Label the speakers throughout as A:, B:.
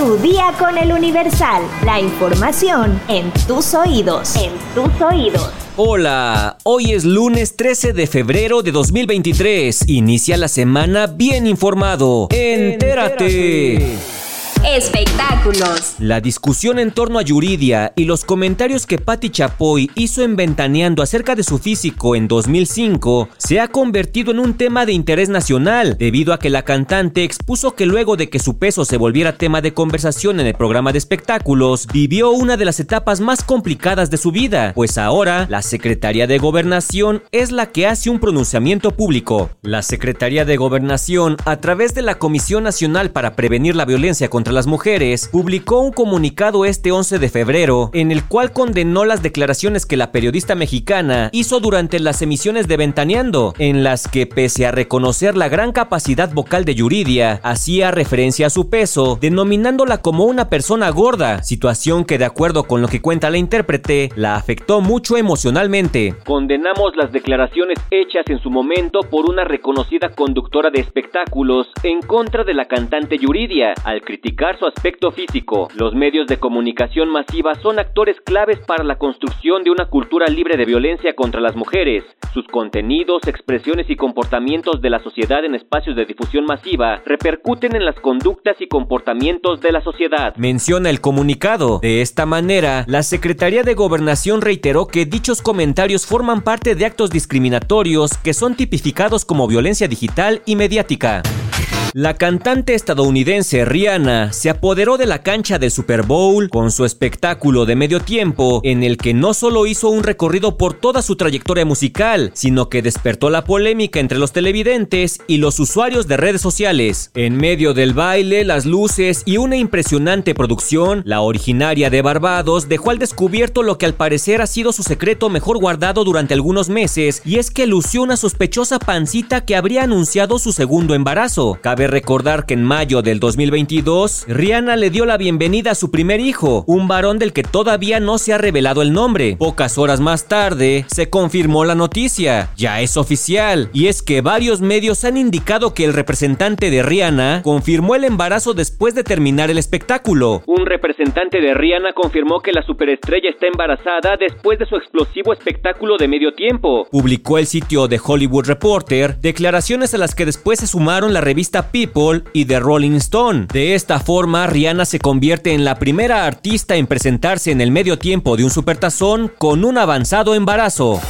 A: Tu día con el Universal. La información en tus oídos. En tus oídos.
B: Hola, hoy es lunes 13 de febrero de 2023. Inicia la semana bien informado. Entérate.
A: Espectáculos.
B: La discusión en torno a Yuridia y los comentarios que Patti Chapoy hizo en Ventaneando acerca de su físico en 2005 se ha convertido en un tema de interés nacional, debido a que la cantante expuso que luego de que su peso se volviera tema de conversación en el programa de espectáculos, vivió una de las etapas más complicadas de su vida, pues ahora la Secretaría de Gobernación es la que hace un pronunciamiento público. La Secretaría de Gobernación, a través de la Comisión Nacional para Prevenir la Violencia contra las Mujeres publicó un comunicado este 11 de febrero en el cual condenó las declaraciones que la periodista mexicana hizo durante las emisiones de Ventaneando, en las que pese a reconocer la gran capacidad vocal de Yuridia, hacía referencia a su peso, denominándola como una persona gorda, situación que de acuerdo con lo que cuenta la intérprete, la afectó mucho emocionalmente. Condenamos las declaraciones hechas en su momento por una reconocida conductora de espectáculos en contra de la cantante Yuridia, al criticar su aspecto físico. Los medios de comunicación masiva son actores claves para la construcción de una cultura libre de violencia contra las mujeres. Sus contenidos, expresiones y comportamientos de la sociedad en espacios de difusión masiva repercuten en las conductas y comportamientos de la sociedad. Menciona el comunicado. De esta manera, la Secretaría de Gobernación reiteró que dichos comentarios forman parte de actos discriminatorios que son tipificados como violencia digital y mediática. La cantante estadounidense Rihanna se apoderó de la cancha del Super Bowl con su espectáculo de medio tiempo en el que no solo hizo un recorrido por toda su trayectoria musical, sino que despertó la polémica entre los televidentes y los usuarios de redes sociales. En medio del baile, las luces y una impresionante producción, la originaria de Barbados dejó al descubierto lo que al parecer ha sido su secreto mejor guardado durante algunos meses y es que lució una sospechosa pancita que habría anunciado su segundo embarazo recordar que en mayo del 2022, Rihanna le dio la bienvenida a su primer hijo, un varón del que todavía no se ha revelado el nombre. Pocas horas más tarde, se confirmó la noticia. Ya es oficial. Y es que varios medios han indicado que el representante de Rihanna confirmó el embarazo después de terminar el espectáculo. Un representante de Rihanna confirmó que la superestrella está embarazada después de su explosivo espectáculo de medio tiempo. Publicó el sitio de Hollywood Reporter declaraciones a las que después se sumaron la revista People y The Rolling Stone. De esta forma, Rihanna se convierte en la primera artista en presentarse en el medio tiempo de un supertazón con un avanzado embarazo.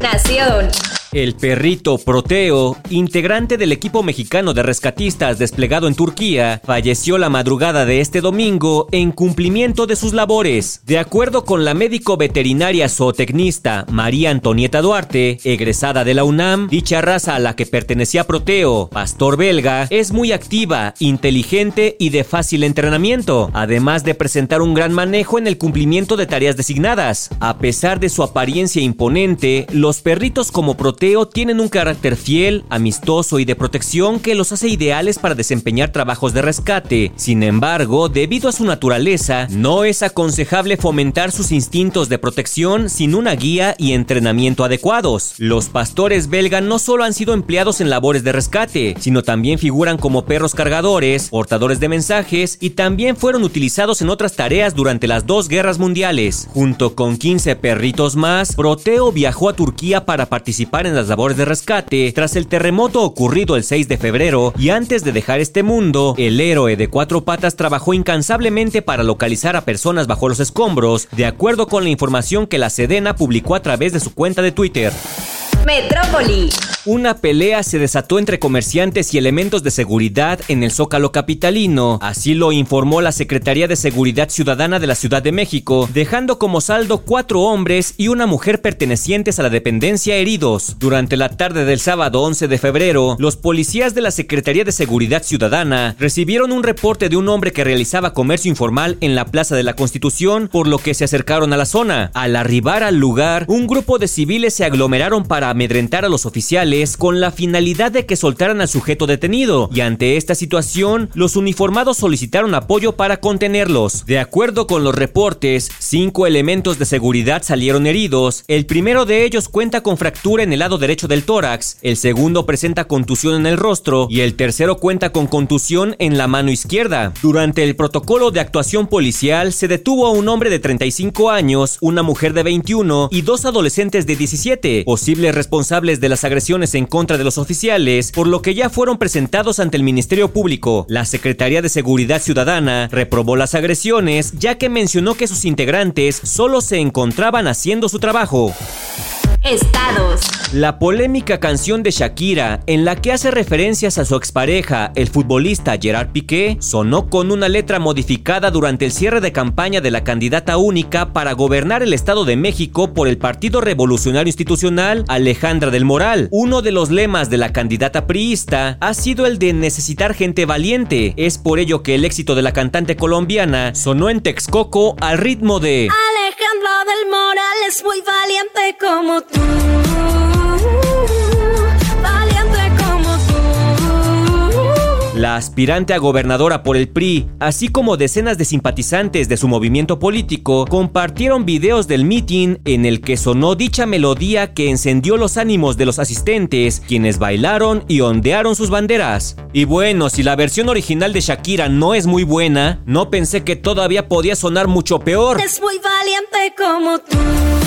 A: Nación.
B: El perrito Proteo, integrante del equipo mexicano de rescatistas desplegado en Turquía, falleció la madrugada de este domingo en cumplimiento de sus labores. De acuerdo con la médico veterinaria zootecnista María Antonieta Duarte, egresada de la UNAM, dicha raza a la que pertenecía Proteo, pastor belga, es muy activa, inteligente y de fácil entrenamiento, además de presentar un gran manejo en el cumplimiento de tareas designadas. A pesar de su apariencia imponente, los perritos como Proteo tienen un carácter fiel, amistoso y de protección que los hace ideales para desempeñar trabajos de rescate. Sin embargo, debido a su naturaleza, no es aconsejable fomentar sus instintos de protección sin una guía y entrenamiento adecuados. Los pastores belga no solo han sido empleados en labores de rescate, sino también figuran como perros cargadores, portadores de mensajes y también fueron utilizados en otras tareas durante las dos guerras mundiales. Junto con 15 perritos más, Proteo viajó a Turquía para participar en las labores de rescate tras el terremoto ocurrido el 6 de febrero y antes de dejar este mundo, el héroe de cuatro patas trabajó incansablemente para localizar a personas bajo los escombros, de acuerdo con la información que la Sedena publicó a través de su cuenta de Twitter.
A: Metrópoli.
B: Una pelea se desató entre comerciantes y elementos de seguridad en el Zócalo capitalino, así lo informó la Secretaría de Seguridad Ciudadana de la Ciudad de México, dejando como saldo cuatro hombres y una mujer pertenecientes a la dependencia heridos. Durante la tarde del sábado 11 de febrero, los policías de la Secretaría de Seguridad Ciudadana recibieron un reporte de un hombre que realizaba comercio informal en la Plaza de la Constitución, por lo que se acercaron a la zona. Al arribar al lugar, un grupo de civiles se aglomeraron para amedrentar a los oficiales con la finalidad de que soltaran al sujeto detenido, y ante esta situación, los uniformados solicitaron apoyo para contenerlos. De acuerdo con los reportes, cinco elementos de seguridad salieron heridos, el primero de ellos cuenta con fractura en el lado derecho del tórax, el segundo presenta contusión en el rostro y el tercero cuenta con contusión en la mano izquierda. Durante el protocolo de actuación policial se detuvo a un hombre de 35 años, una mujer de 21 y dos adolescentes de 17, posibles responsables de las agresiones en contra de los oficiales, por lo que ya fueron presentados ante el Ministerio Público. La Secretaría de Seguridad Ciudadana reprobó las agresiones ya que mencionó que sus integrantes solo se encontraban haciendo su trabajo.
A: Estados.
B: La polémica canción de Shakira, en la que hace referencias a su expareja, el futbolista Gerard Piqué, sonó con una letra modificada durante el cierre de campaña de la candidata única para gobernar el Estado de México por el Partido Revolucionario Institucional, Alejandra del Moral. Uno de los lemas de la candidata priista ha sido el de necesitar gente valiente. Es por ello que el éxito de la cantante colombiana sonó en Texcoco al ritmo de
C: Alejandra del Moral es muy valiente como tú.
B: La aspirante a gobernadora por el PRI, así como decenas de simpatizantes de su movimiento político, compartieron videos del meeting en el que sonó dicha melodía que encendió los ánimos de los asistentes, quienes bailaron y ondearon sus banderas. Y bueno, si la versión original de Shakira no es muy buena, no pensé que todavía podía sonar mucho peor.
C: Es muy valiente como tú.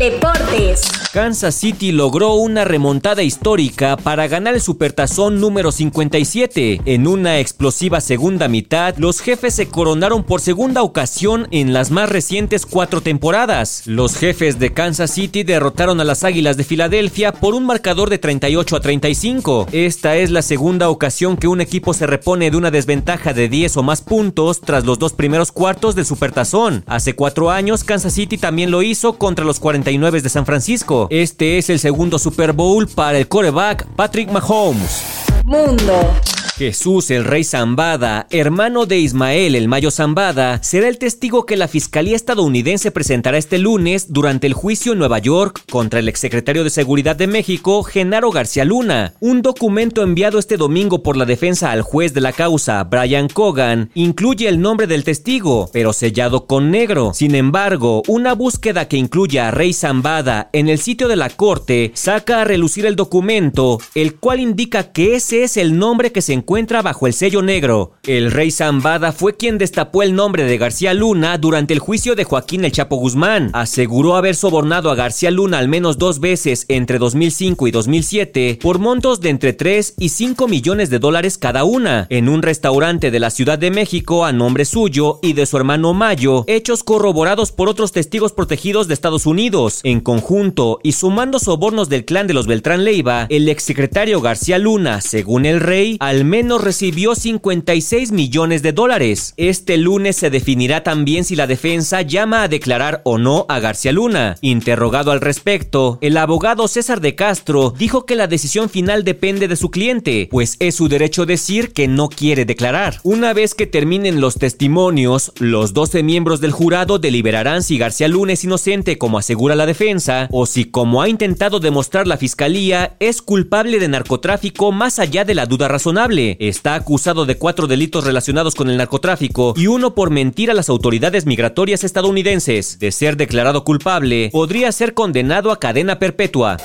A: Deportes.
B: Kansas City logró una remontada histórica para ganar el Supertazón número 57. En una explosiva segunda mitad, los jefes se coronaron por segunda ocasión en las más recientes cuatro temporadas. Los jefes de Kansas City derrotaron a las Águilas de Filadelfia por un marcador de 38 a 35. Esta es la segunda ocasión que un equipo se repone de una desventaja de 10 o más puntos tras los dos primeros cuartos del Supertazón. Hace cuatro años, Kansas City también lo hizo contra los 49 de San Francisco. Este es el segundo Super Bowl para el coreback Patrick Mahomes.
A: Mundo.
B: Jesús el Rey Zambada, hermano de Ismael el Mayo Zambada, será el testigo que la Fiscalía estadounidense presentará este lunes durante el juicio en Nueva York contra el exsecretario de Seguridad de México, Genaro García Luna. Un documento enviado este domingo por la defensa al juez de la causa, Brian Cogan, incluye el nombre del testigo, pero sellado con negro. Sin embargo, una búsqueda que incluye a Rey Zambada en el sitio de la corte saca a relucir el documento, el cual indica que ese es el nombre que se encuentra encuentra bajo el sello negro. El rey Zambada fue quien destapó el nombre de García Luna durante el juicio de Joaquín El Chapo Guzmán. Aseguró haber sobornado a García Luna al menos dos veces entre 2005 y 2007 por montos de entre 3 y 5 millones de dólares cada una en un restaurante de la Ciudad de México a nombre suyo y de su hermano Mayo, hechos corroborados por otros testigos protegidos de Estados Unidos. En conjunto y sumando sobornos del clan de los Beltrán Leiva, el exsecretario García Luna, según el rey, al menos recibió 56 millones de dólares. Este lunes se definirá también si la defensa llama a declarar o no a García Luna. Interrogado al respecto, el abogado César de Castro dijo que la decisión final depende de su cliente, pues es su derecho decir que no quiere declarar. Una vez que terminen los testimonios, los 12 miembros del jurado deliberarán si García Luna es inocente como asegura la defensa o si como ha intentado demostrar la fiscalía es culpable de narcotráfico más allá de la duda razonable está acusado de cuatro delitos relacionados con el narcotráfico y uno por mentir a las autoridades migratorias estadounidenses. De ser declarado culpable, podría ser condenado a cadena perpetua.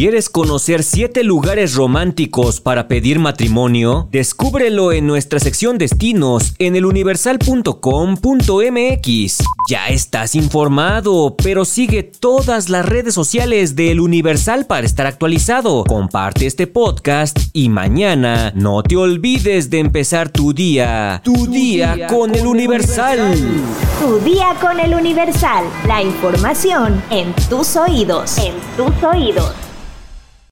B: ¿Quieres conocer 7 lugares románticos para pedir matrimonio? Descúbrelo en nuestra sección destinos en eluniversal.com.mx. Ya estás informado, pero sigue todas las redes sociales de El Universal para estar actualizado. Comparte este podcast y mañana no te olvides de empezar tu día. Tu, día, día, con, El Universal.
A: Tu día con el Universal. La información en tus oídos. En tus oídos.